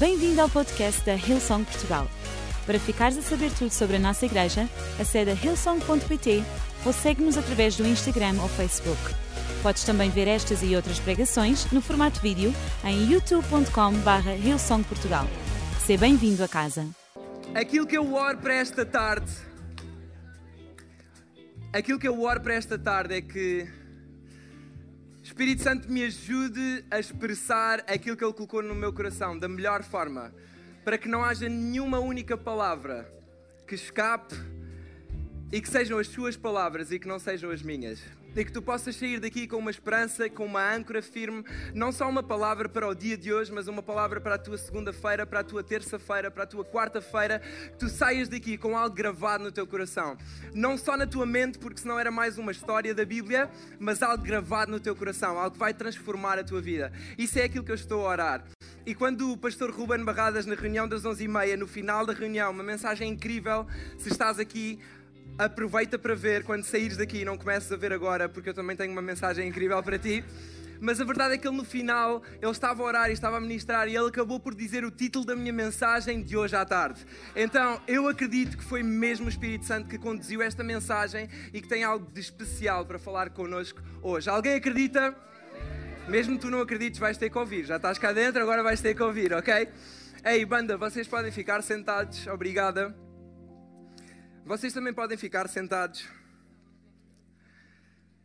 Bem-vindo ao podcast da Hillsong Portugal. Para ficares a saber tudo sobre a nossa igreja, acede a hillsong.pt ou segue-nos através do Instagram ou Facebook. Podes também ver estas e outras pregações no formato vídeo em youtube.com.br hillsongportugal. Seja bem-vindo a casa. Aquilo que eu oro para esta tarde, aquilo que eu oro para esta tarde é que Espírito Santo me ajude a expressar aquilo que Ele colocou no meu coração da melhor forma, para que não haja nenhuma única palavra que escape e que sejam as suas palavras e que não sejam as minhas e que tu possas sair daqui com uma esperança, com uma âncora firme, não só uma palavra para o dia de hoje, mas uma palavra para a tua segunda-feira, para a tua terça-feira, para a tua quarta-feira, que tu saias daqui com algo gravado no teu coração. Não só na tua mente, porque senão era mais uma história da Bíblia, mas algo gravado no teu coração, algo que vai transformar a tua vida. Isso é aquilo que eu estou a orar. E quando o pastor Ruben Barradas, na reunião das 11h30, no final da reunião, uma mensagem incrível, se estás aqui, aproveita para ver quando saíres daqui, não comeces a ver agora, porque eu também tenho uma mensagem incrível para ti. Mas a verdade é que ele no final, ele estava a orar e estava a ministrar e ele acabou por dizer o título da minha mensagem de hoje à tarde. Então, eu acredito que foi mesmo o Espírito Santo que conduziu esta mensagem e que tem algo de especial para falar connosco hoje. Alguém acredita? Mesmo tu não acredites, vais ter que ouvir. Já estás cá dentro, agora vais ter que ouvir, ok? Ei, banda, vocês podem ficar sentados. Obrigada. Vocês também podem ficar sentados.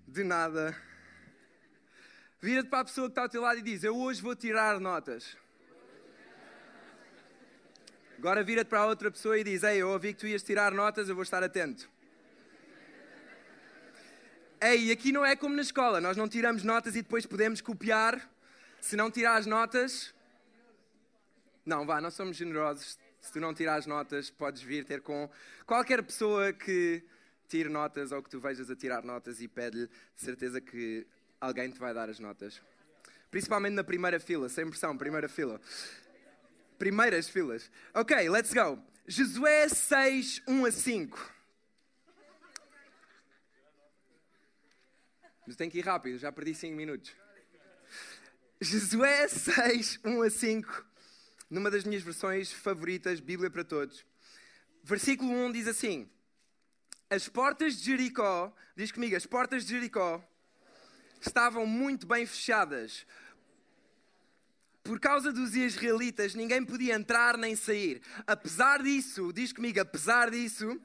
De nada. Vira-te para a pessoa que está ao teu lado e diz: Eu hoje vou tirar notas. Agora vira-te para a outra pessoa e diz: Ei, eu ouvi que tu ias tirar notas, eu vou estar atento. Ei, aqui não é como na escola, nós não tiramos notas e depois podemos copiar. Se não tirar as notas. Não, vá, nós somos generosos. Se tu não tirares notas, podes vir ter com qualquer pessoa que tire notas ou que tu vejas a tirar notas e pede-lhe de certeza que alguém te vai dar as notas. Principalmente na primeira fila, sem pressão, primeira fila. Primeiras filas. Ok, let's go. Josué 6, 1 a 5. Mas tem que ir rápido, já perdi 5 minutos. Josué 6, 1 a 5 numa das minhas versões favoritas, Bíblia para Todos. Versículo 1 diz assim: As portas de Jericó, diz comigo, as portas de Jericó estavam muito bem fechadas. Por causa dos israelitas, ninguém podia entrar nem sair. Apesar disso, diz comigo, apesar disso,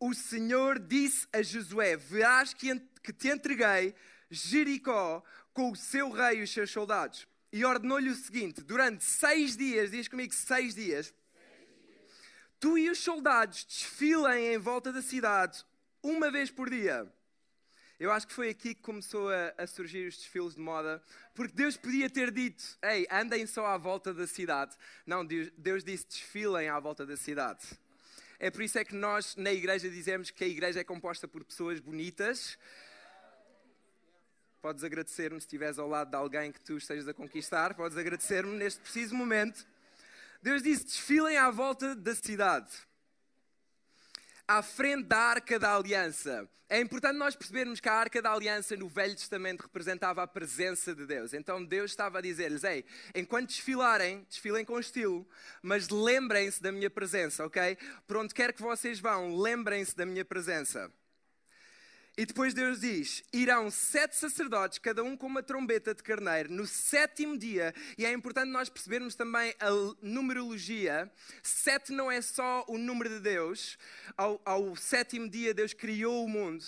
o Senhor disse a Josué: Verás que te entreguei Jericó com o seu rei e os seus soldados e ordenou-lhe o seguinte: durante seis dias, diz comigo, seis dias, tu e os soldados desfilem em volta da cidade uma vez por dia. Eu acho que foi aqui que começou a, a, surgir os desfiles de moda, porque Deus podia ter dito: Ei, andem só à volta da cidade. Não, Deus, Deus disse: desfilem à volta da cidade. É por isso é que nós na igreja dizemos que a igreja é composta por pessoas bonitas, Podes agradecer-me se estiveres ao lado de alguém que tu estejas a conquistar. Podes agradecer-me neste preciso momento. Deus disse: desfilem à volta da cidade, à frente da arca da aliança. É importante nós percebermos que a arca da aliança no Velho Testamento representava a presença de Deus. Então Deus estava a dizer-lhes: Ei, enquanto desfilarem, desfilem com estilo, mas lembrem-se da minha presença, ok? Por onde quer que vocês vão, lembrem-se da minha presença. E depois Deus diz: irão sete sacerdotes, cada um com uma trombeta de carneiro, no sétimo dia. E é importante nós percebermos também a numerologia. Sete não é só o número de Deus. Ao, ao sétimo dia, Deus criou o mundo.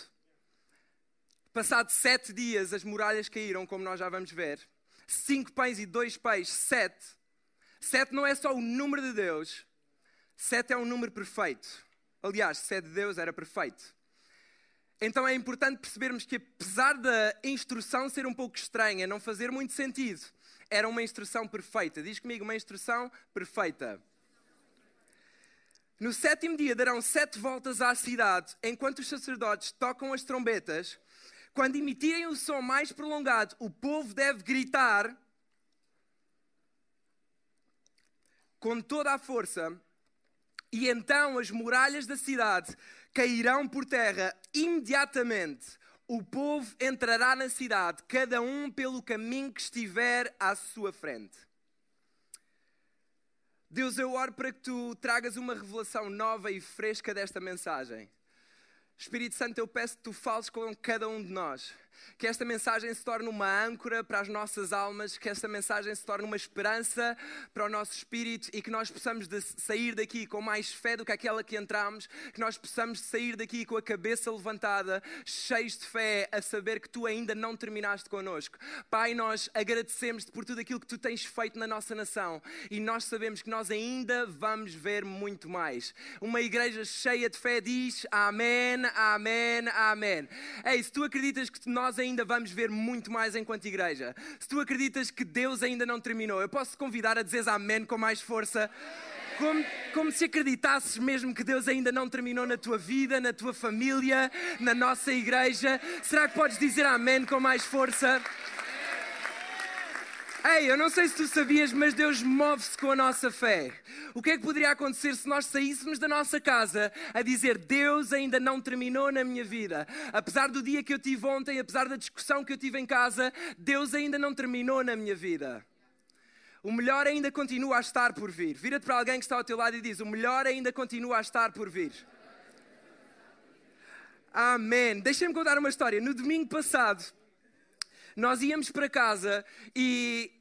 Passado sete dias, as muralhas caíram, como nós já vamos ver. Cinco pães e dois peixes, sete. Sete não é só o número de Deus. Sete é um número perfeito. Aliás, se é de Deus, era perfeito. Então é importante percebermos que, apesar da instrução ser um pouco estranha, não fazer muito sentido, era uma instrução perfeita. Diz comigo, uma instrução perfeita. No sétimo dia darão sete voltas à cidade, enquanto os sacerdotes tocam as trombetas. Quando emitirem o som mais prolongado, o povo deve gritar com toda a força, e então as muralhas da cidade cairão por terra imediatamente. O povo entrará na cidade, cada um pelo caminho que estiver à sua frente. Deus, eu oro para que tu tragas uma revelação nova e fresca desta mensagem. Espírito Santo, eu peço que tu fales com cada um de nós que esta mensagem se torne uma âncora para as nossas almas, que esta mensagem se torne uma esperança para o nosso espírito e que nós possamos sair daqui com mais fé do que aquela que entramos, que nós possamos sair daqui com a cabeça levantada, cheios de fé, a saber que tu ainda não terminaste connosco. Pai, nós agradecemos-te por tudo aquilo que tu tens feito na nossa nação e nós sabemos que nós ainda vamos ver muito mais. Uma igreja cheia de fé diz Amém, Amém, Amém. Ei, se tu acreditas que nós nós ainda vamos ver muito mais enquanto igreja. Se tu acreditas que Deus ainda não terminou, eu posso te convidar a dizer amém com mais força. Como, como, se acreditasses mesmo que Deus ainda não terminou na tua vida, na tua família, na nossa igreja. Será que podes dizer amém com mais força? Ei, eu não sei se tu sabias, mas Deus move-se com a nossa fé. O que é que poderia acontecer se nós saíssemos da nossa casa a dizer Deus ainda não terminou na minha vida? Apesar do dia que eu tive ontem, apesar da discussão que eu tive em casa, Deus ainda não terminou na minha vida. O melhor ainda continua a estar por vir. Vira-te para alguém que está ao teu lado e diz: O melhor ainda continua a estar por vir. Amém. Deixem-me contar uma história. No domingo passado, nós íamos para casa e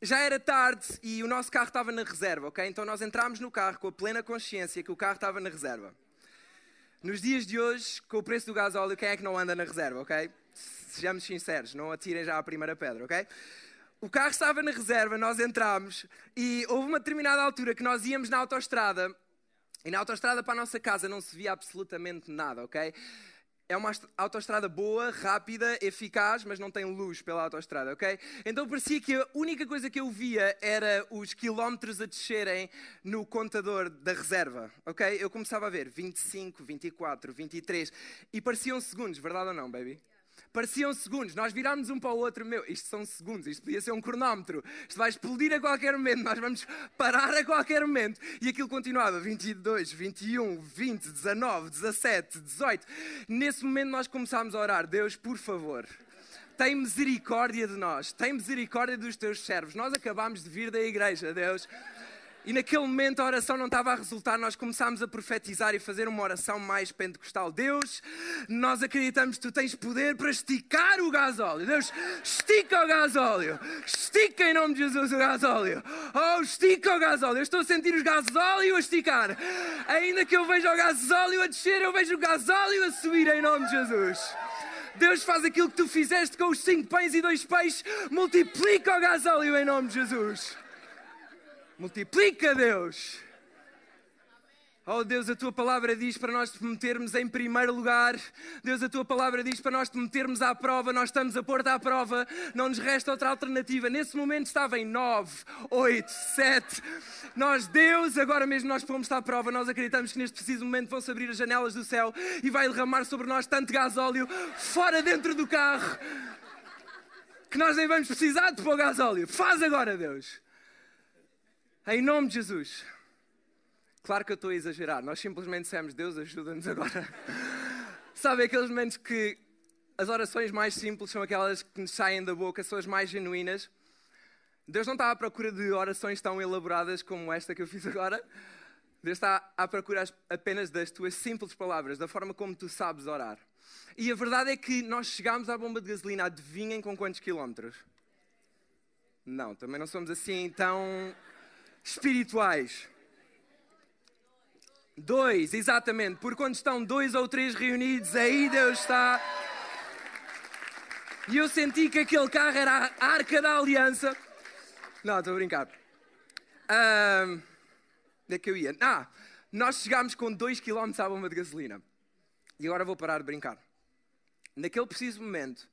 já era tarde e o nosso carro estava na reserva, ok? Então nós entramos no carro com a plena consciência que o carro estava na reserva. Nos dias de hoje, com o preço do gás óleo, quem é que não anda na reserva, ok? Sejamos sinceros, não atirem já a primeira pedra, ok? O carro estava na reserva, nós entramos e houve uma determinada altura que nós íamos na autoestrada e na autoestrada para a nossa casa não se via absolutamente nada, ok? É uma autoestrada boa, rápida, eficaz, mas não tem luz pela autoestrada, ok? Então parecia que a única coisa que eu via era os quilómetros a descerem no contador da reserva, ok? Eu começava a ver 25, 24, 23 e pareciam segundos, verdade ou não, baby? Pareciam segundos, nós virámos um para o outro, meu, isto são segundos, isto podia ser um cronómetro, isto vai explodir a qualquer momento, nós vamos parar a qualquer momento. E aquilo continuava, 22, 21, 20, 19, 17, 18. Nesse momento nós começámos a orar, Deus, por favor, tem misericórdia de nós, tem misericórdia dos teus servos. Nós acabámos de vir da igreja, Deus. E naquele momento a oração não estava a resultar, nós começámos a profetizar e fazer uma oração mais pentecostal. Deus, nós acreditamos que tu tens poder para esticar o gasóleo. Deus, estica o gasóleo. Estica em nome de Jesus o gasóleo. Oh, estica o gasóleo. Eu estou a sentir os gasóleo a esticar. Ainda que eu veja o gasóleo a descer, eu vejo o gasóleo a subir em nome de Jesus. Deus faz aquilo que tu fizeste com os cinco pães e dois peixes, multiplica o gasóleo em nome de Jesus. Multiplica, Deus. Oh Deus, a tua palavra diz para nós te metermos em primeiro lugar. Deus, a tua palavra diz para nós te metermos à prova. Nós estamos a pôr-te à prova. Não nos resta outra alternativa. Nesse momento estava em 9, 8, 7. Nós, Deus, agora mesmo nós fomos à prova. Nós acreditamos que neste preciso momento vão-se abrir as janelas do céu e vai derramar sobre nós tanto gasóleo fora dentro do carro que nós nem vamos precisar de pôr gasóleo. Faz agora, Deus. Em nome de Jesus. Claro que eu estou a exagerar. Nós simplesmente dissemos, Deus ajuda-nos agora. Sabe aqueles momentos que as orações mais simples são aquelas que nos saem da boca, são as mais genuínas. Deus não está à procura de orações tão elaboradas como esta que eu fiz agora. Deus está à procura apenas das tuas simples palavras, da forma como tu sabes orar. E a verdade é que nós chegámos à bomba de gasolina, adivinhem com quantos quilómetros? Não, também não somos assim tão espirituais. Dois, exatamente, porque quando estão dois ou três reunidos, aí Deus está. E eu senti que aquele carro era a arca da aliança. Não, estou a brincar. Um, onde é que eu ia? Ah, nós chegámos com 2 km à bomba de gasolina. E agora vou parar de brincar. Naquele preciso momento,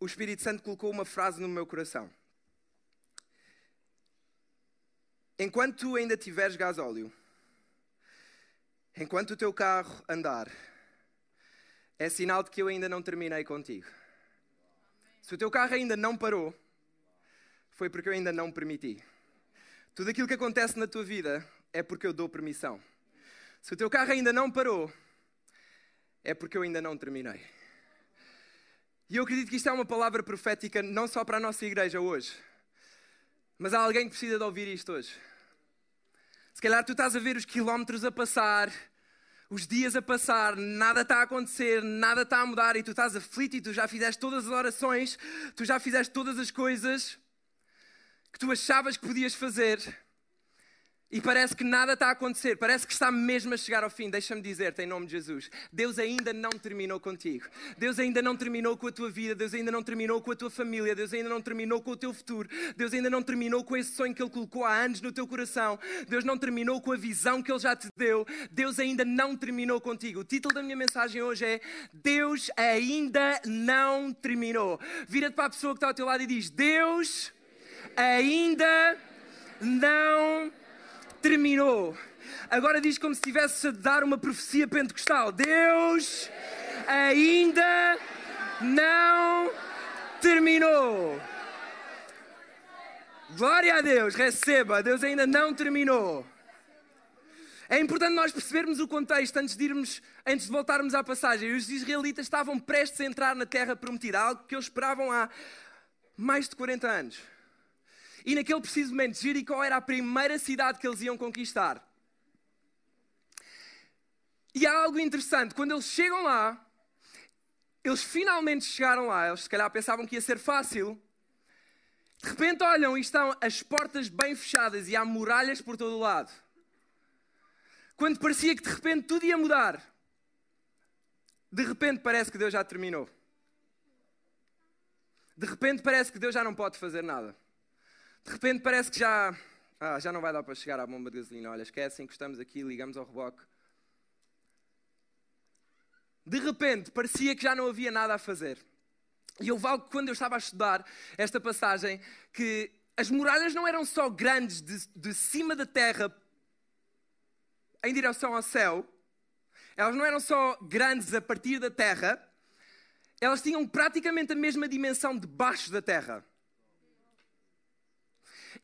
o Espírito Santo colocou uma frase no meu coração. Enquanto tu ainda tiveres gasóleo, enquanto o teu carro andar, é sinal de que eu ainda não terminei contigo. Se o teu carro ainda não parou, foi porque eu ainda não permiti. Tudo aquilo que acontece na tua vida é porque eu dou permissão. Se o teu carro ainda não parou, é porque eu ainda não terminei. E eu acredito que isto é uma palavra profética não só para a nossa igreja hoje, Mas há alguém que precisa de ouvir isto hoje. Se calhar tu estás a ver os quilómetros a passar, os dias a passar, nada está a acontecer, nada está a mudar e tu estás aflito e tu já fizeste todas as orações, tu já fizeste todas as coisas que tu achavas que podias fazer e parece que nada está a acontecer, parece que está mesmo a chegar ao fim. Deixa-me dizer-te, em nome de Jesus: Deus ainda não terminou contigo. Deus ainda não terminou com a tua vida. Deus ainda não terminou com a tua família. Deus ainda não terminou com o teu futuro. Deus ainda não terminou com esse sonho que Ele colocou há anos no teu coração. Deus não terminou com a visão que Ele já te deu. Deus ainda não terminou contigo. O título da minha mensagem hoje é: Deus ainda não terminou. Vira-te para a pessoa que está ao teu lado e diz: Deus ainda não terminou. Agora diz como se estivesse a dar uma profecia pentecostal: Deus ainda não terminou. Glória a Deus, receba, Deus ainda não terminou. É importante nós percebermos o contexto antes de irmos, antes de voltarmos à passagem. Os israelitas estavam prestes a entrar na terra prometida, algo que eles esperavam há mais de 40 anos. E naquele preciso momento, Jericó era a primeira cidade que eles iam conquistar. E há algo interessante, quando eles chegam lá, eles finalmente chegaram lá, eles se calhar pensavam que ia ser fácil. De repente olham e estão as portas bem fechadas e há muralhas por todo o lado. Quando parecia que de repente tudo ia mudar, de repente parece que Deus já terminou. De repente parece que Deus já não pode fazer nada. De repente parece que já, ah, já não vai dar para chegar à bomba de gasolina. Olha, esquecem, encostamos aqui, ligamos ao reboque. De repente parecia que já não havia nada a fazer. E houve algo quando eu estava a estudar esta passagem que as muralhas não eram só grandes de, de cima da terra em direção ao céu, elas não eram só grandes a partir da terra, elas tinham praticamente a mesma dimensão debaixo da terra.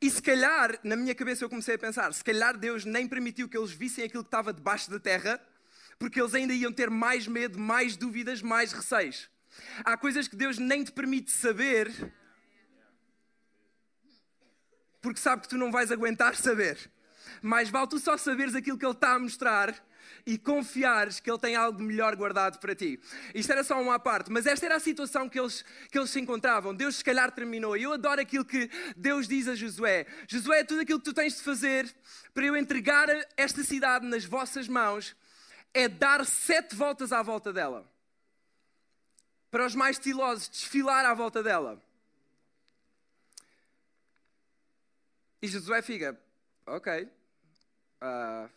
E se calhar, na minha cabeça eu comecei a pensar, se calhar Deus nem permitiu que eles vissem aquilo que estava debaixo da terra, porque eles ainda iam ter mais medo, mais dúvidas, mais receios. Há coisas que Deus nem te permite saber, porque sabe que tu não vais aguentar saber. Mais vale tu só saberes aquilo que Ele está a mostrar e confiares que Ele tem algo melhor guardado para ti. Isto era só uma parte, mas esta era a situação que eles, que eles se encontravam. Deus, se calhar, terminou. E eu adoro aquilo que Deus diz a Josué: Josué, tudo aquilo que tu tens de fazer para eu entregar esta cidade nas vossas mãos é dar sete voltas à volta dela. Para os mais estilosos, desfilar à volta dela. E Josué fica, ok, uh,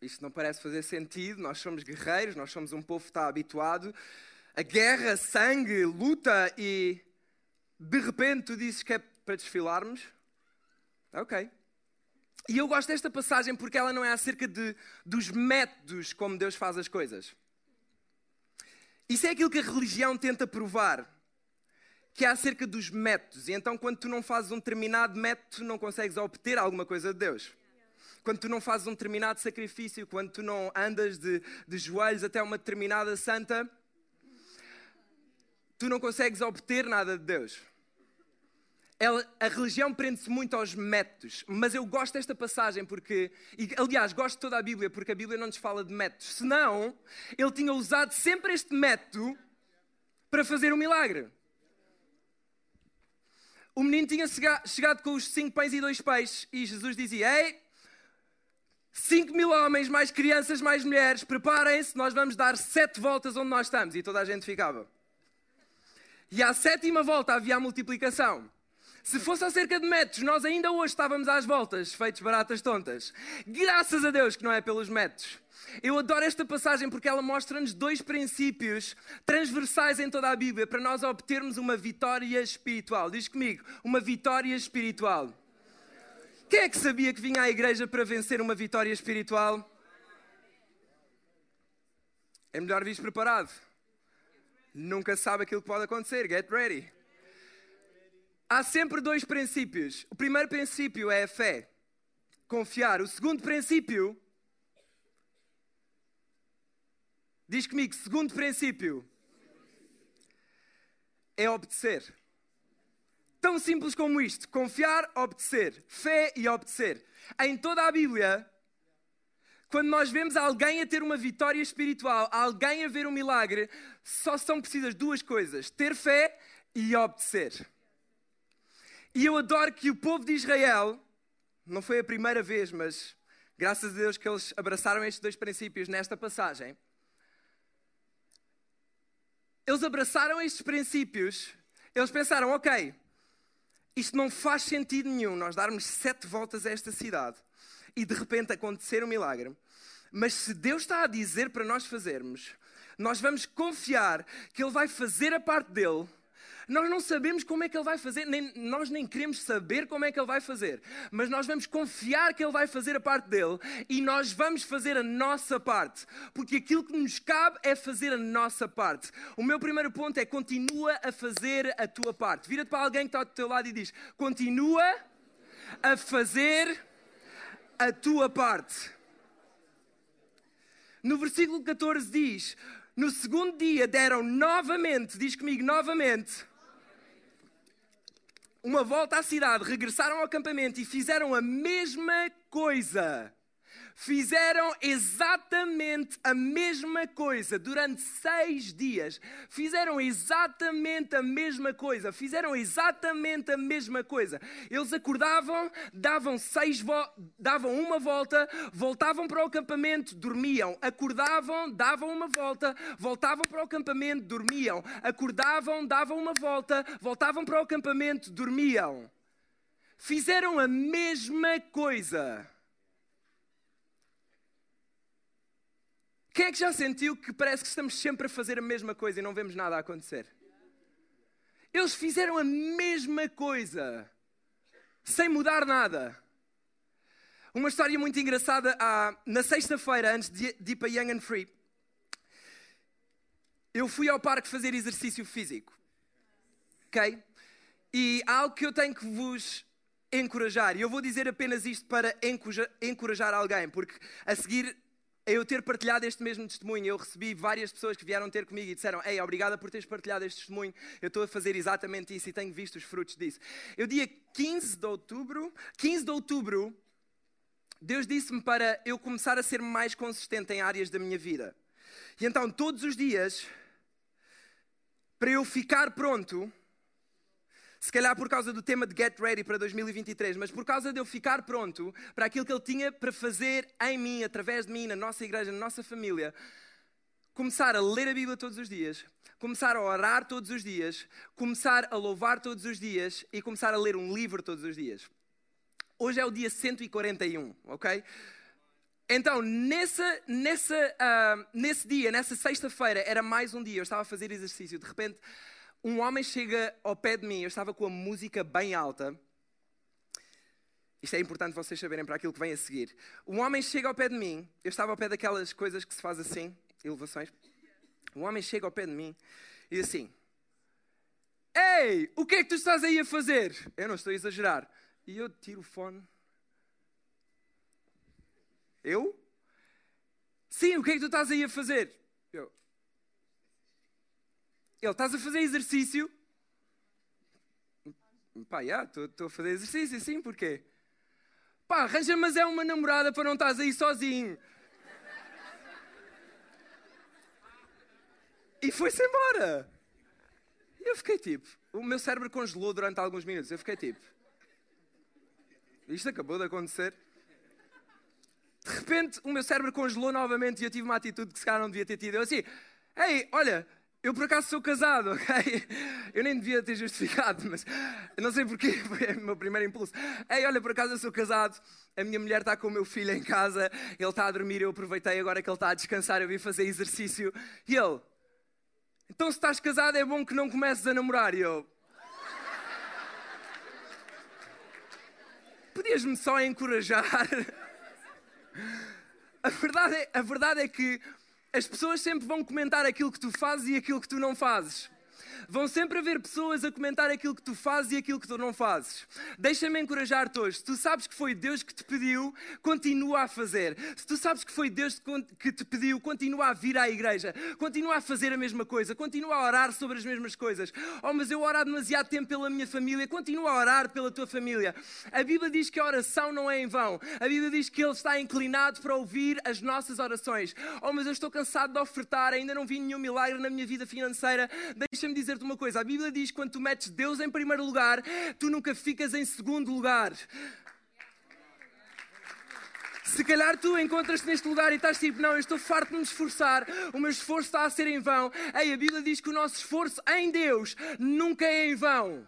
isto não parece fazer sentido, nós somos guerreiros, nós somos um povo que está habituado a guerra, sangue, luta e de repente tu dizes que é para desfilarmos? Ok. E eu gosto desta passagem porque ela não é acerca de, dos métodos como Deus faz as coisas. Isso é aquilo que a religião tenta provar, que é acerca dos métodos. E então, quando tu não fazes um determinado método, não consegues obter alguma coisa de Deus quando tu não fazes um determinado sacrifício, quando tu não andas de, de joelhos até uma determinada santa, tu não consegues obter nada de Deus. A religião prende-se muito aos métodos, mas eu gosto desta passagem porque, e, aliás, gosto de toda a Bíblia porque a Bíblia não nos fala de métodos. Senão, ele tinha usado sempre este método para fazer um milagre. O menino tinha chegado com os cinco pães e dois peixes e Jesus dizia: Ei, 5 mil homens, mais crianças, mais mulheres, preparem-se, nós vamos dar sete voltas onde nós estamos. E toda a gente ficava. E à sétima volta havia a multiplicação. Se fosse acerca de métodos, nós ainda hoje estávamos às voltas, feitos baratas tontas. Graças a Deus que não é pelos métodos. Eu adoro esta passagem porque ela mostra-nos dois princípios transversais em toda a Bíblia para nós obtermos uma vitória espiritual. Diz comigo, uma vitória espiritual. Quem é que sabia que vinha à igreja para vencer uma vitória espiritual? É melhor vir preparado. Nunca sabe aquilo que pode acontecer. Get ready. Há sempre dois princípios. O primeiro princípio é a fé, confiar. O segundo princípio. Diz comigo, segundo princípio é obedecer. Tão simples como isto: confiar, obedecer, fé e obedecer. Em toda a Bíblia, quando nós vemos alguém a ter uma vitória espiritual, alguém a ver um milagre, só são precisas duas coisas: ter fé e obedecer. E eu adoro que o povo de Israel, não foi a primeira vez, mas graças a Deus que eles abraçaram estes dois princípios nesta passagem. Eles abraçaram estes princípios, eles pensaram, ok, isto não faz sentido nenhum, nós darmos sete voltas a esta cidade e de repente acontecer um milagre. Mas se Deus está a dizer para nós fazermos, nós vamos confiar que Ele vai fazer a parte dele nós não sabemos como é que Ele vai fazer, nem, nós nem queremos saber como é que Ele vai fazer, mas nós vamos confiar que Ele vai fazer a parte dele e nós vamos fazer a nossa parte, porque aquilo que nos cabe é fazer a nossa parte. O meu primeiro ponto é continua a fazer a tua parte. Vira-te para alguém que está ao teu lado e diz: continua a fazer a tua parte. No versículo 14 diz: No segundo dia deram novamente, diz comigo novamente, uma volta à cidade, regressaram ao acampamento e fizeram a mesma coisa. Fizeram exatamente a mesma coisa durante seis dias. Fizeram exatamente a mesma coisa. Fizeram exatamente a mesma coisa. Eles acordavam, davam, seis davam uma volta, voltavam para o acampamento, dormiam. Acordavam, davam uma volta, voltavam para o acampamento, dormiam. Acordavam, davam uma volta, voltavam para o acampamento, dormiam. Fizeram a mesma coisa. Quem é que já sentiu que parece que estamos sempre a fazer a mesma coisa e não vemos nada a acontecer? Eles fizeram a mesma coisa, sem mudar nada. Uma história muito engraçada, ah, na sexta-feira, antes de, de ir para Young and Free, eu fui ao parque fazer exercício físico. Ok? E há algo que eu tenho que vos encorajar, e eu vou dizer apenas isto para encorajar alguém, porque a seguir eu ter partilhado este mesmo testemunho, eu recebi várias pessoas que vieram ter comigo e disseram: Ei, obrigada por teres partilhado este testemunho, eu estou a fazer exatamente isso e tenho visto os frutos disso. Eu, dia 15 de outubro, 15 de outubro, Deus disse-me para eu começar a ser mais consistente em áreas da minha vida. E então, todos os dias, para eu ficar pronto, se calhar por causa do tema de Get Ready para 2023, mas por causa de eu ficar pronto para aquilo que Ele tinha para fazer em mim, através de mim, na nossa igreja, na nossa família, começar a ler a Bíblia todos os dias, começar a orar todos os dias, começar a louvar todos os dias e começar a ler um livro todos os dias. Hoje é o dia 141, ok? Então, nessa, nessa, uh, nesse dia, nessa sexta-feira, era mais um dia, eu estava a fazer exercício, de repente um homem chega ao pé de mim, eu estava com a música bem alta. Isto é importante vocês saberem para aquilo que vem a seguir. Um homem chega ao pé de mim, eu estava ao pé daquelas coisas que se faz assim, elevações. Um homem chega ao pé de mim e assim: Ei, o que é que tu estás aí a fazer? Eu não estou a exagerar. E eu tiro o fone. Eu? Sim, o que é que tu estás aí a fazer? Ele, estás a fazer exercício? Pá, estou a fazer exercício, sim, porquê? Pá, arranja, mas é uma namorada para não estás aí sozinho. E foi-se embora. E eu fiquei tipo, o meu cérebro congelou durante alguns minutos. Eu fiquei tipo, isto acabou de acontecer. De repente, o meu cérebro congelou novamente e eu tive uma atitude que se calhar não devia ter tido. Eu assim, ei, olha, eu por acaso sou casado, ok? Eu nem devia ter justificado, mas não sei porquê, foi o meu primeiro impulso. Ei, olha, por acaso eu sou casado, a minha mulher está com o meu filho em casa, ele está a dormir, eu aproveitei agora que ele está a descansar, eu vim fazer exercício. E ele, então se estás casado é bom que não comeces a namorar. E eu, podias-me só encorajar? A verdade, é, a verdade é que as pessoas sempre vão comentar aquilo que tu fazes e aquilo que tu não fazes. Vão sempre haver pessoas a comentar aquilo que tu fazes e aquilo que tu não fazes. Deixa-me encorajar-te hoje. Se tu sabes que foi Deus que te pediu, continua a fazer. Se tu sabes que foi Deus que te pediu, continua a vir à igreja. Continua a fazer a mesma coisa. Continua a orar sobre as mesmas coisas. Oh, mas eu oro há demasiado tempo pela minha família. Continua a orar pela tua família. A Bíblia diz que a oração não é em vão. A Bíblia diz que Ele está inclinado para ouvir as nossas orações. Oh, mas eu estou cansado de ofertar. Ainda não vi nenhum milagre na minha vida financeira. Deixa-me dizer-te uma coisa: a Bíblia diz que quando tu metes Deus em primeiro lugar, tu nunca ficas em segundo lugar. Se calhar tu encontras-te neste lugar e estás tipo, não, eu estou farto de me esforçar, o meu esforço está a ser em vão. Ei, a Bíblia diz que o nosso esforço em Deus nunca é em vão.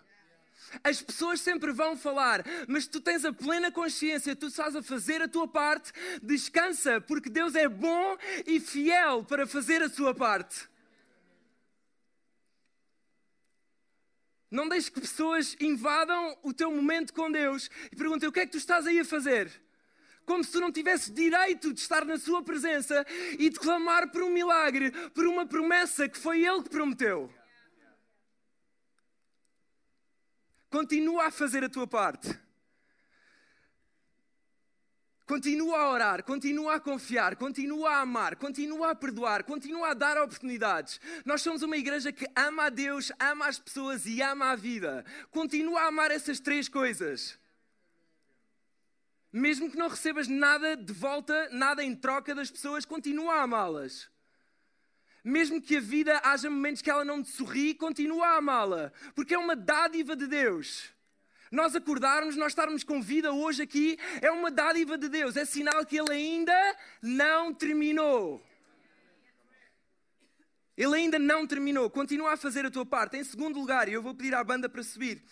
As pessoas sempre vão falar, mas tu tens a plena consciência, tu estás a fazer a tua parte, descansa, porque Deus é bom e fiel para fazer a sua parte. Não deixes que pessoas invadam o teu momento com Deus e perguntem o que é que tu estás aí a fazer. Como se tu não tivesses direito de estar na Sua presença e de clamar por um milagre, por uma promessa que foi Ele que prometeu. Continua a fazer a tua parte. Continua a orar, continua a confiar, continua a amar, continua a perdoar, continua a dar oportunidades. Nós somos uma igreja que ama a Deus, ama as pessoas e ama a vida. Continua a amar essas três coisas. Mesmo que não recebas nada de volta, nada em troca das pessoas, continua a amá-las. Mesmo que a vida haja momentos que ela não te sorri, continua a amá-la, porque é uma dádiva de Deus. Nós acordarmos, nós estarmos com vida hoje aqui, é uma dádiva de Deus, é sinal que Ele ainda não terminou. Ele ainda não terminou. Continua a fazer a tua parte. Em segundo lugar, e eu vou pedir à banda para subir,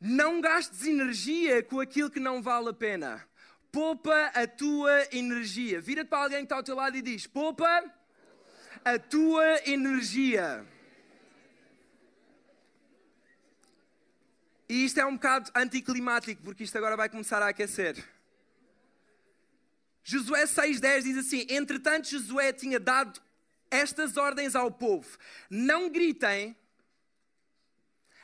não gastes energia com aquilo que não vale a pena. Poupa a tua energia. Vira-te para alguém que está ao teu lado e diz: Poupa a tua energia. E isto é um bocado anticlimático, porque isto agora vai começar a aquecer. Josué 6,10 diz assim: Entretanto, Josué tinha dado estas ordens ao povo: Não gritem,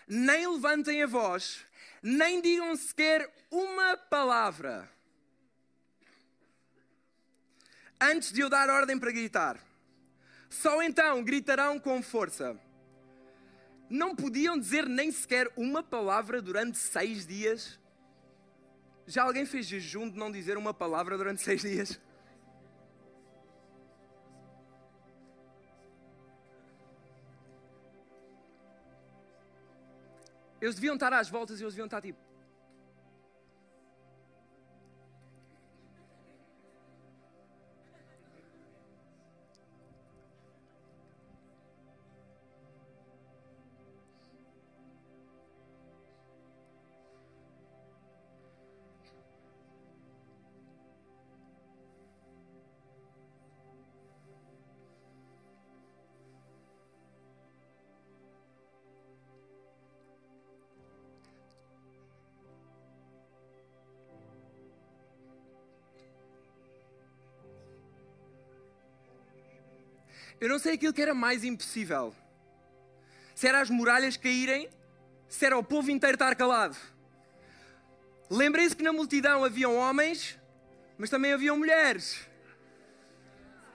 nem levantem a voz, nem digam sequer uma palavra, antes de eu dar ordem para gritar. Só então gritarão com força não podiam dizer nem sequer uma palavra durante seis dias? Já alguém fez jejum de não dizer uma palavra durante seis dias? Eles deviam estar às voltas e eles deviam estar tipo. Eu não sei aquilo que era mais impossível. Se era as muralhas caírem, se era o povo inteiro estar calado. Lembrem-se que na multidão haviam homens, mas também haviam mulheres.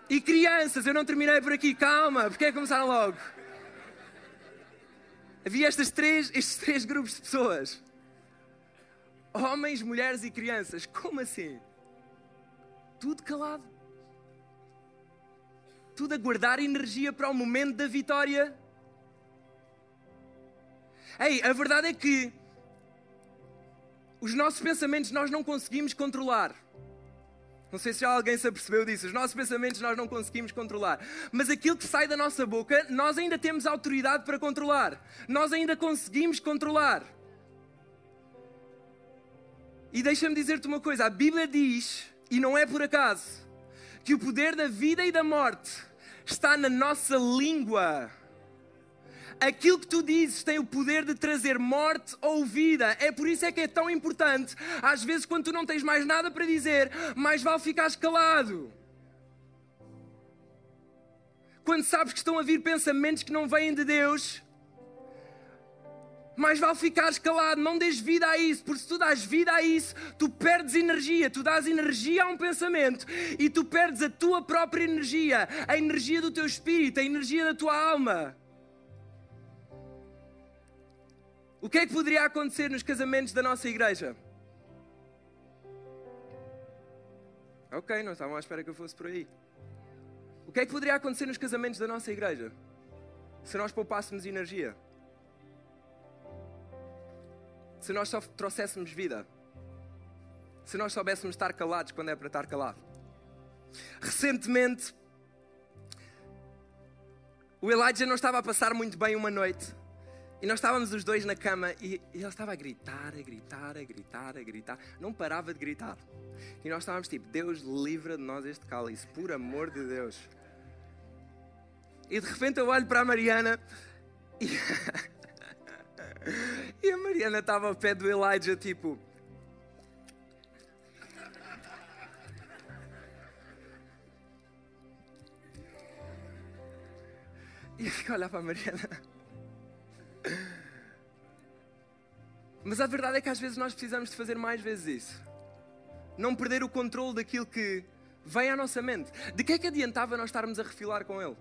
E crianças, eu não terminei por aqui, calma, porque é que começaram logo? Havia estes três, estes três grupos de pessoas: homens, mulheres e crianças. Como assim? Tudo calado tudo a guardar energia para o momento da vitória. Ei, a verdade é que os nossos pensamentos nós não conseguimos controlar. Não sei se já alguém se apercebeu disso. Os nossos pensamentos nós não conseguimos controlar. Mas aquilo que sai da nossa boca, nós ainda temos autoridade para controlar. Nós ainda conseguimos controlar. E deixa-me dizer-te uma coisa: a Bíblia diz, e não é por acaso, que o poder da vida e da morte está na nossa língua. Aquilo que tu dizes tem o poder de trazer morte ou vida. É por isso é que é tão importante. Às vezes, quando tu não tens mais nada para dizer, mais vale ficar calado. Quando sabes que estão a vir pensamentos que não vêm de Deus, mais vale ficares calado, não des vida a isso, porque se tu dás vida a isso, tu perdes energia, tu dás energia a um pensamento e tu perdes a tua própria energia, a energia do teu espírito, a energia da tua alma. O que é que poderia acontecer nos casamentos da nossa igreja? Ok, não estavam à espera que eu fosse por aí. O que é que poderia acontecer nos casamentos da nossa igreja? Se nós poupássemos energia? Se nós só trouxéssemos vida, se nós soubéssemos estar calados quando é para estar calado. Recentemente, o Elijah não estava a passar muito bem uma noite e nós estávamos os dois na cama e, ele estava a gritar, a gritar, a gritar, a gritar, não parava de gritar. E nós estávamos tipo, Deus livra de nós este cálice, por amor de Deus. E de repente eu olho para a Mariana e E a Mariana estava ao pé do Elijah, tipo. E eu fico a olhar para a Mariana. Mas a verdade é que às vezes nós precisamos de fazer mais vezes isso. Não perder o controle daquilo que vem à nossa mente. De que é que adiantava nós estarmos a refilar com ele?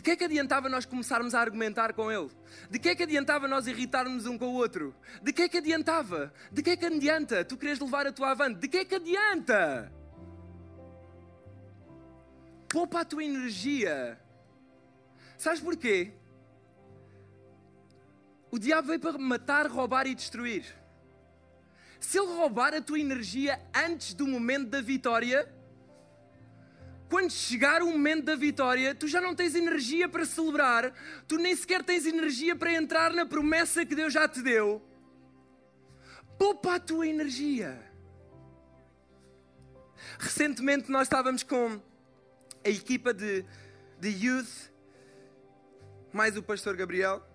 De que é que adiantava nós começarmos a argumentar com ele? De que é que adiantava nós irritarmos um com o outro? De que é que adiantava? De que é que adianta tu queres levar a tua avante? De que é que adianta? Poupa a tua energia. Sabes porquê? O diabo veio para matar, roubar e destruir. Se ele roubar a tua energia antes do momento da vitória, quando chegar o momento da vitória, tu já não tens energia para celebrar, tu nem sequer tens energia para entrar na promessa que Deus já te deu. Poupa a tua energia. Recentemente nós estávamos com a equipa de, de youth, mais o pastor Gabriel.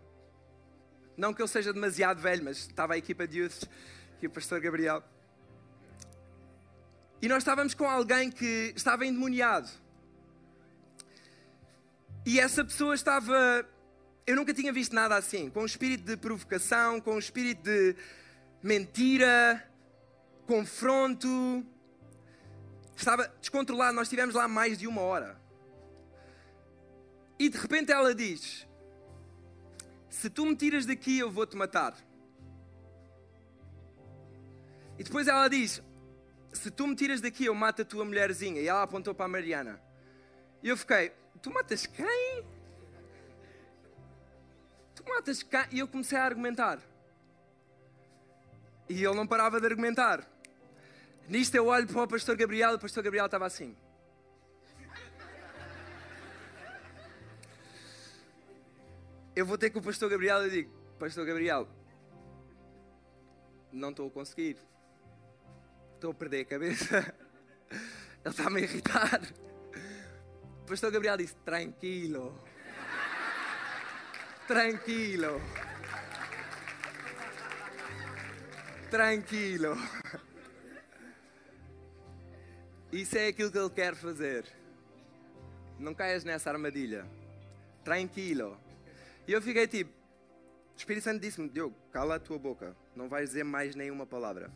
Não que ele seja demasiado velho, mas estava a equipa de youth e o pastor Gabriel. E nós estávamos com alguém que estava endemoniado. E essa pessoa estava. Eu nunca tinha visto nada assim. Com um espírito de provocação, com um espírito de mentira, confronto. Estava descontrolado. Nós estivemos lá mais de uma hora. E de repente ela diz: Se tu me tiras daqui, eu vou-te matar. E depois ela diz: se tu me tiras daqui, eu mato a tua mulherzinha. E ela apontou para a Mariana. E eu fiquei, tu matas quem? Tu matas quem? E eu comecei a argumentar. E ele não parava de argumentar. Nisto eu olho para o pastor Gabriel e o pastor Gabriel estava assim. Eu vou ter com o pastor Gabriel e digo, pastor Gabriel, não estou a conseguir estou a perder a cabeça. Ele está-me a irritar. O pastor Gabriel disse: tranquilo. Tranquilo. Tranquilo. Isso é aquilo que ele quer fazer. Não caias nessa armadilha. Tranquilo. E eu fiquei tipo: o Espírito Santo disse-me: Diogo, cala a tua boca. Não vais dizer mais nenhuma palavra.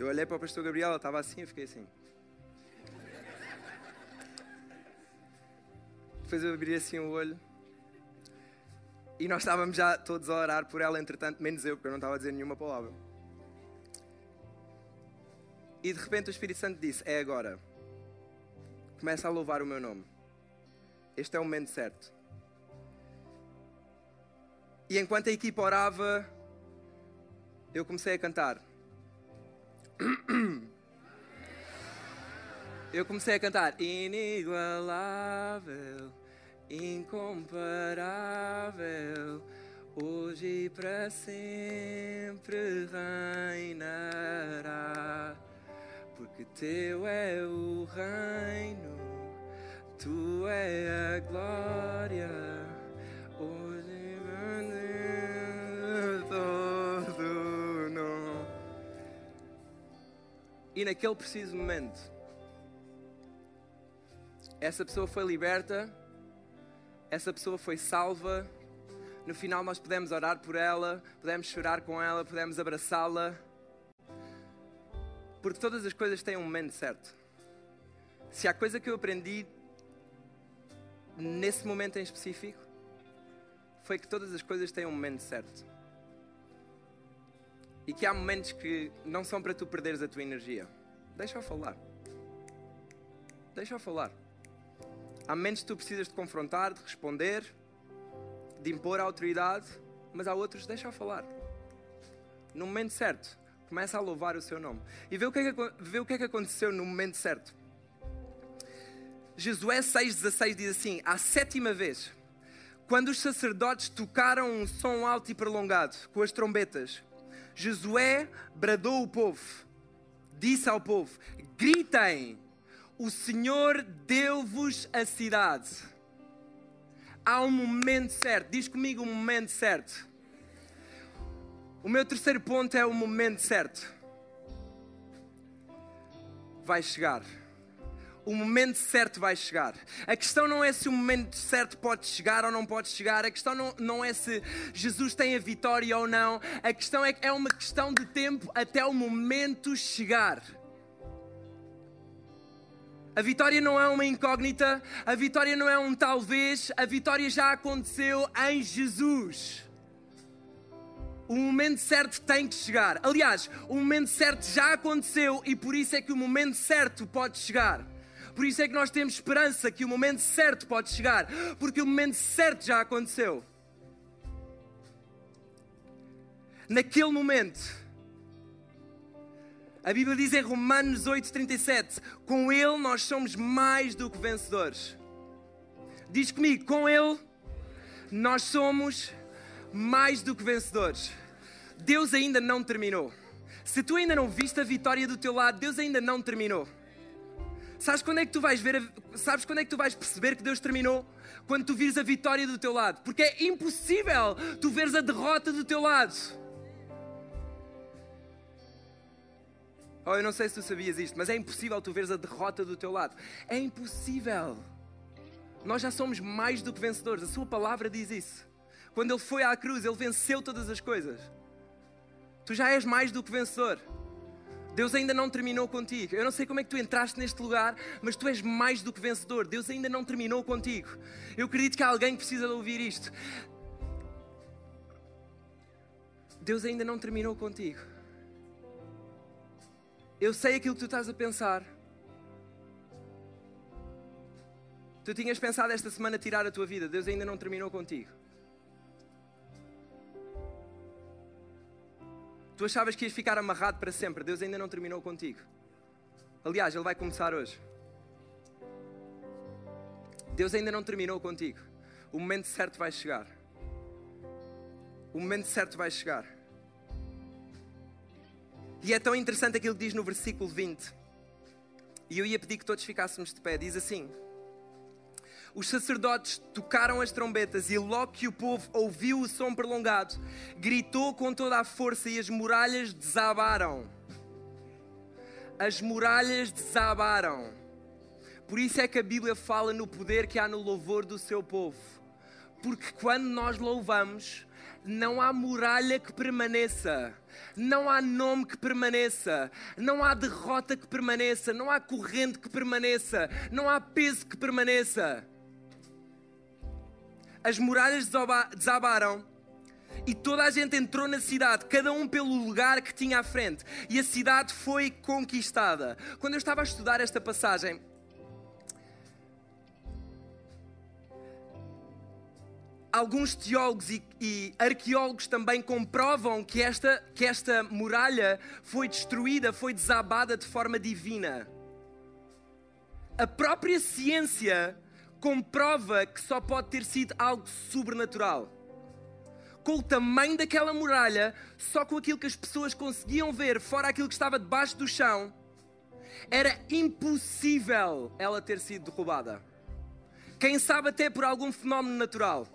Eu olhei para o pastor Gabriel, ela estava assim, eu fiquei assim. Depois eu abri assim o olho. E nós estávamos já todos a orar por ela, entretanto, menos eu, porque eu não estava a dizer nenhuma palavra. E de repente o Espírito Santo disse: É agora. Começa a louvar o meu nome. Este é o momento certo. E enquanto a equipa orava, eu comecei a cantar. Eu comecei a cantar. Inigualável, incomparável, hoje e para sempre reinará, porque teu é o reino, tu é a glória, E naquele preciso momento, essa pessoa foi liberta, essa pessoa foi salva, no final nós pudemos orar por ela, pudemos chorar com ela, pudemos abraçá-la. Porque todas as coisas têm um momento certo. Se há coisa que eu aprendi nesse momento em específico, foi que todas as coisas têm um momento certo. E que há momentos que não são para tu perderes a tua energia. Deixa-o falar. Deixa-o falar. Há momentos que tu precisas de confrontar, de responder, de impor a autoridade, mas há outros, deixa-o falar. No momento certo, começa a louvar o seu nome. E vê o que é que, vê o que, é que aconteceu no momento certo. Josué 6,16 diz assim: A sétima vez, quando os sacerdotes tocaram um som alto e prolongado com as trombetas, Josué bradou o povo, disse ao povo: Gritem, o Senhor deu-vos a cidade. Há um momento certo, diz comigo o um momento certo. O meu terceiro ponto é o momento certo. Vai chegar o momento certo vai chegar. A questão não é se o momento certo pode chegar ou não pode chegar. A questão não, não é se Jesus tem a vitória ou não. A questão é que é uma questão de tempo até o momento chegar. A vitória não é uma incógnita, a vitória não é um talvez, a vitória já aconteceu em Jesus. O momento certo tem que chegar. Aliás, o momento certo já aconteceu e por isso é que o momento certo pode chegar. Por isso é que nós temos esperança que o momento certo pode chegar, porque o momento certo já aconteceu. Naquele momento, a Bíblia diz em Romanos 8,37: com Ele nós somos mais do que vencedores. Diz comigo, com Ele nós somos mais do que vencedores. Deus ainda não terminou. Se tu ainda não viste a vitória do teu lado, Deus ainda não terminou. Sabes quando é que tu vais ver, a... sabes quando é que tu vais perceber que Deus terminou? Quando tu vires a vitória do teu lado, porque é impossível tu veres a derrota do teu lado. Oh, eu não sei se tu sabias isto, mas é impossível tu veres a derrota do teu lado. É impossível. Nós já somos mais do que vencedores. A sua palavra diz isso. Quando ele foi à cruz, ele venceu todas as coisas. Tu já és mais do que vencedor. Deus ainda não terminou contigo. Eu não sei como é que tu entraste neste lugar, mas tu és mais do que vencedor. Deus ainda não terminou contigo. Eu acredito que há alguém que precisa de ouvir isto. Deus ainda não terminou contigo. Eu sei aquilo que tu estás a pensar. Tu tinhas pensado esta semana tirar a tua vida. Deus ainda não terminou contigo. Tu achavas que ias ficar amarrado para sempre. Deus ainda não terminou contigo. Aliás, Ele vai começar hoje. Deus ainda não terminou contigo. O momento certo vai chegar. O momento certo vai chegar. E é tão interessante aquilo que diz no versículo 20. E eu ia pedir que todos ficássemos de pé. Diz assim: os sacerdotes tocaram as trombetas e logo que o povo ouviu o som prolongado, gritou com toda a força e as muralhas desabaram. As muralhas desabaram. Por isso é que a Bíblia fala no poder que há no louvor do seu povo. Porque quando nós louvamos, não há muralha que permaneça, não há nome que permaneça, não há derrota que permaneça, não há corrente que permaneça, não há peso que permaneça as muralhas desabaram e toda a gente entrou na cidade, cada um pelo lugar que tinha à frente, e a cidade foi conquistada. Quando eu estava a estudar esta passagem, alguns teólogos e, e, arqueólogos também comprovam que esta, que esta muralha foi destruída, foi desabada de forma divina. A própria ciência comprova que só pode ter sido algo sobrenatural. Com o tamanho daquela muralha, só com aquilo que as pessoas conseguiam ver, fora aquilo que estava debaixo do chão, era impossível ela ter sido derrubada. Quem sabe até por algum fenómeno natural.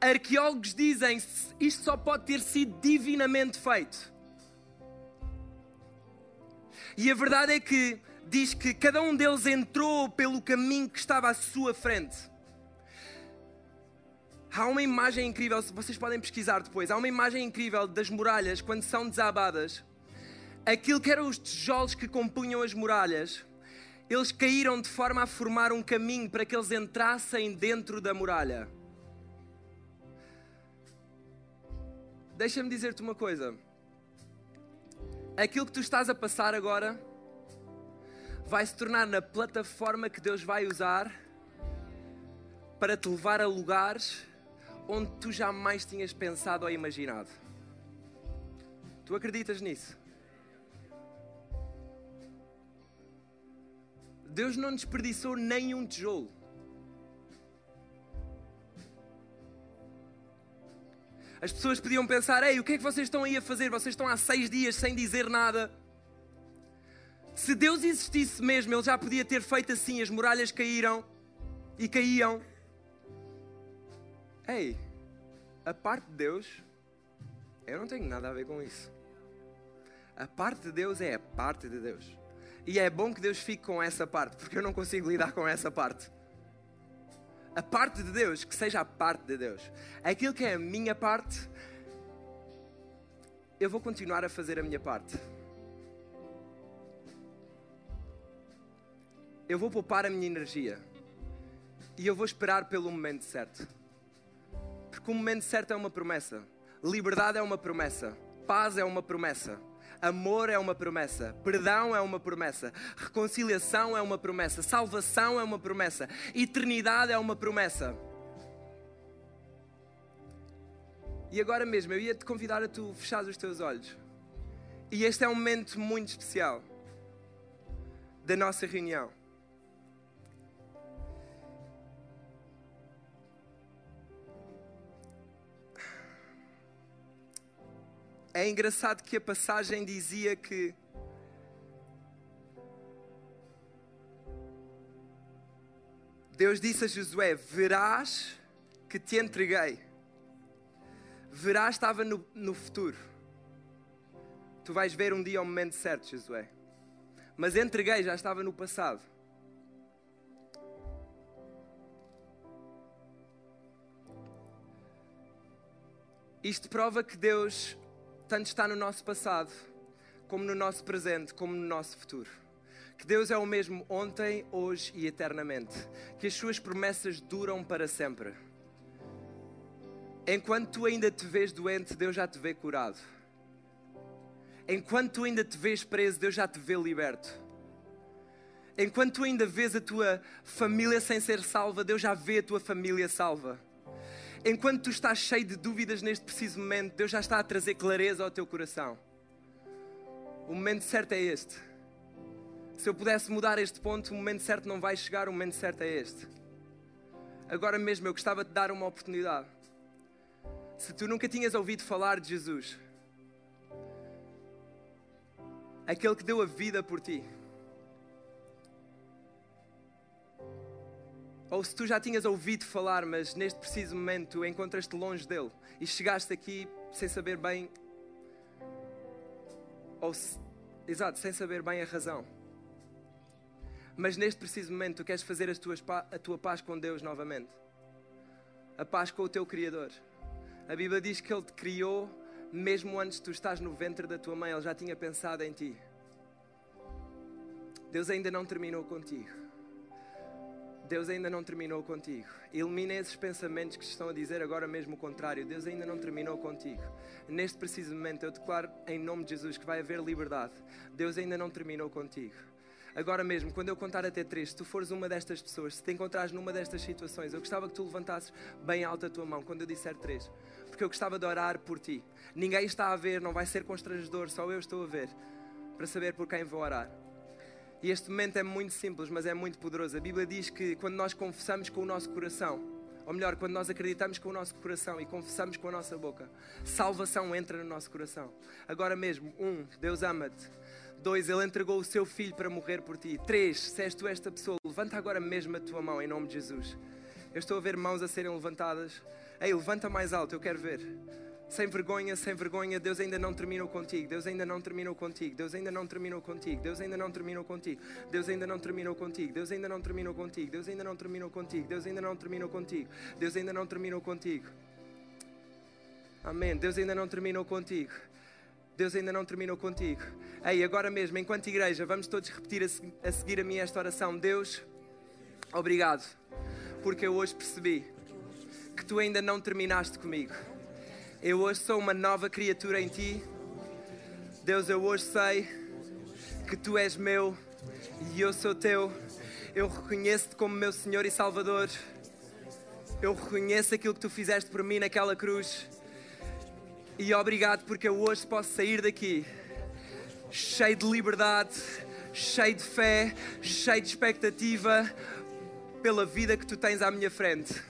Arqueólogos dizem isto só pode ter sido divinamente feito. E a verdade é que diz que cada um deles entrou pelo caminho que estava à sua frente. Há uma imagem incrível, vocês podem pesquisar depois. Há uma imagem incrível das muralhas quando são desabadas. Aquilo que eram os tijolos que compunham as muralhas, eles caíram de forma a formar um caminho para que eles entrassem dentro da muralha. Deixa-me dizer-te uma coisa. Aquilo que tu estás a passar agora vai se tornar na plataforma que Deus vai usar para te levar a lugares onde tu jamais tinhas pensado ou imaginado. Tu acreditas nisso? Deus não desperdiçou nenhum tijolo. As pessoas podiam pensar: Ei, o que é que vocês estão aí a fazer? Vocês estão há seis dias sem dizer nada. Se Deus existisse mesmo, Ele já podia ter feito assim: as muralhas caíram e caíam. Ei, a parte de Deus, eu não tenho nada a ver com isso. A parte de Deus é a parte de Deus. E é bom que Deus fique com essa parte, porque eu não consigo lidar com essa parte. A parte de Deus, que seja a parte de Deus. Aquilo que é a minha parte, eu vou continuar a fazer a minha parte. Eu vou poupar a minha energia. E eu vou esperar pelo momento certo. Porque o momento certo é uma promessa. Liberdade é uma promessa. Paz é uma promessa. Amor é uma promessa, perdão é uma promessa, reconciliação é uma promessa, salvação é uma promessa, eternidade é uma promessa. E agora mesmo eu ia te convidar a tu fechar os teus olhos. E este é um momento muito especial da nossa reunião. É engraçado que a passagem dizia que Deus disse a Josué: Verás que te entreguei. Verás estava no, no futuro. Tu vais ver um dia o momento certo, Josué. Mas entreguei já estava no passado. Isto prova que Deus tanto está no nosso passado, como no nosso presente, como no nosso futuro. Que Deus é o mesmo ontem, hoje e eternamente. Que as suas promessas duram para sempre. Enquanto tu ainda te vês doente, Deus já te vê curado. Enquanto tu ainda te vês preso, Deus já te vê liberto. Enquanto tu ainda vês a tua família sem ser salva, Deus já vê a tua família salva. Enquanto tu estás cheio de dúvidas neste preciso momento, Deus já está a trazer clareza ao teu coração. O momento certo é este. Se eu pudesse mudar este ponto, o momento certo não vai chegar, o momento certo é este. Agora mesmo eu gostava de dar uma oportunidade. Se tu nunca tinhas ouvido falar de Jesus, aquele que deu a vida por ti, Ou se tu já tinhas ouvido falar, mas neste preciso momento encontras-te longe dele e chegaste aqui sem saber bem. Ou se, exato, sem saber bem a razão. Mas neste preciso momento tu queres fazer tuas, a tua paz com Deus novamente. A paz com o teu Criador. A Bíblia diz que Ele te criou mesmo antes de tu estás no ventre da tua mãe, Ele já tinha pensado em ti. Deus ainda não terminou contigo. Deus ainda não terminou contigo. Elimina esses pensamentos que estão a dizer agora mesmo o contrário. Deus ainda não terminou contigo. Neste preciso momento, eu declaro em nome de Jesus que vai haver liberdade. Deus ainda não terminou contigo. Agora mesmo, quando eu contar até três, se tu fores uma destas pessoas, se te encontrares numa destas situações, eu gostava que tu levantasses bem alta a tua mão quando eu disser três. Porque eu gostava de orar por ti. Ninguém está a ver, não vai ser constrangedor, só eu estou a ver. Para saber por quem vou orar. E este momento é muito simples, mas é muito poderoso. A Bíblia diz que quando nós confessamos com o nosso coração, ou melhor, quando nós acreditamos com o nosso coração e confessamos com a nossa boca, salvação entra no nosso coração. Agora mesmo, um, Deus ama-te. Dois, Ele entregou o seu filho para morrer por ti. Três, se és tu esta pessoa, levanta agora mesmo a tua mão em nome de Jesus. Eu estou a ver mãos a serem levantadas. Ei, levanta mais alto, eu quero ver. Sem vergonha, sem vergonha, Deus ainda não terminou contigo. Deus ainda não terminou contigo. Deus ainda não terminou contigo. Deus ainda não terminou contigo. Deus ainda não terminou contigo. Deus ainda não terminou contigo. Deus ainda não terminou contigo. Deus ainda não terminou contigo. Deus ainda não terminou contigo. Amém. Deus ainda não terminou contigo. Deus ainda não terminou contigo. Ei, agora mesmo, enquanto igreja, vamos todos repetir a seguir a mim esta oração. Deus, obrigado, porque eu hoje percebi que tu ainda não terminaste comigo. Eu hoje sou uma nova criatura em ti. Deus, eu hoje sei que tu és meu e eu sou teu. Eu reconheço-te como meu Senhor e Salvador. Eu reconheço aquilo que tu fizeste por mim naquela cruz. E obrigado porque eu hoje posso sair daqui cheio de liberdade, cheio de fé, cheio de expectativa pela vida que tu tens à minha frente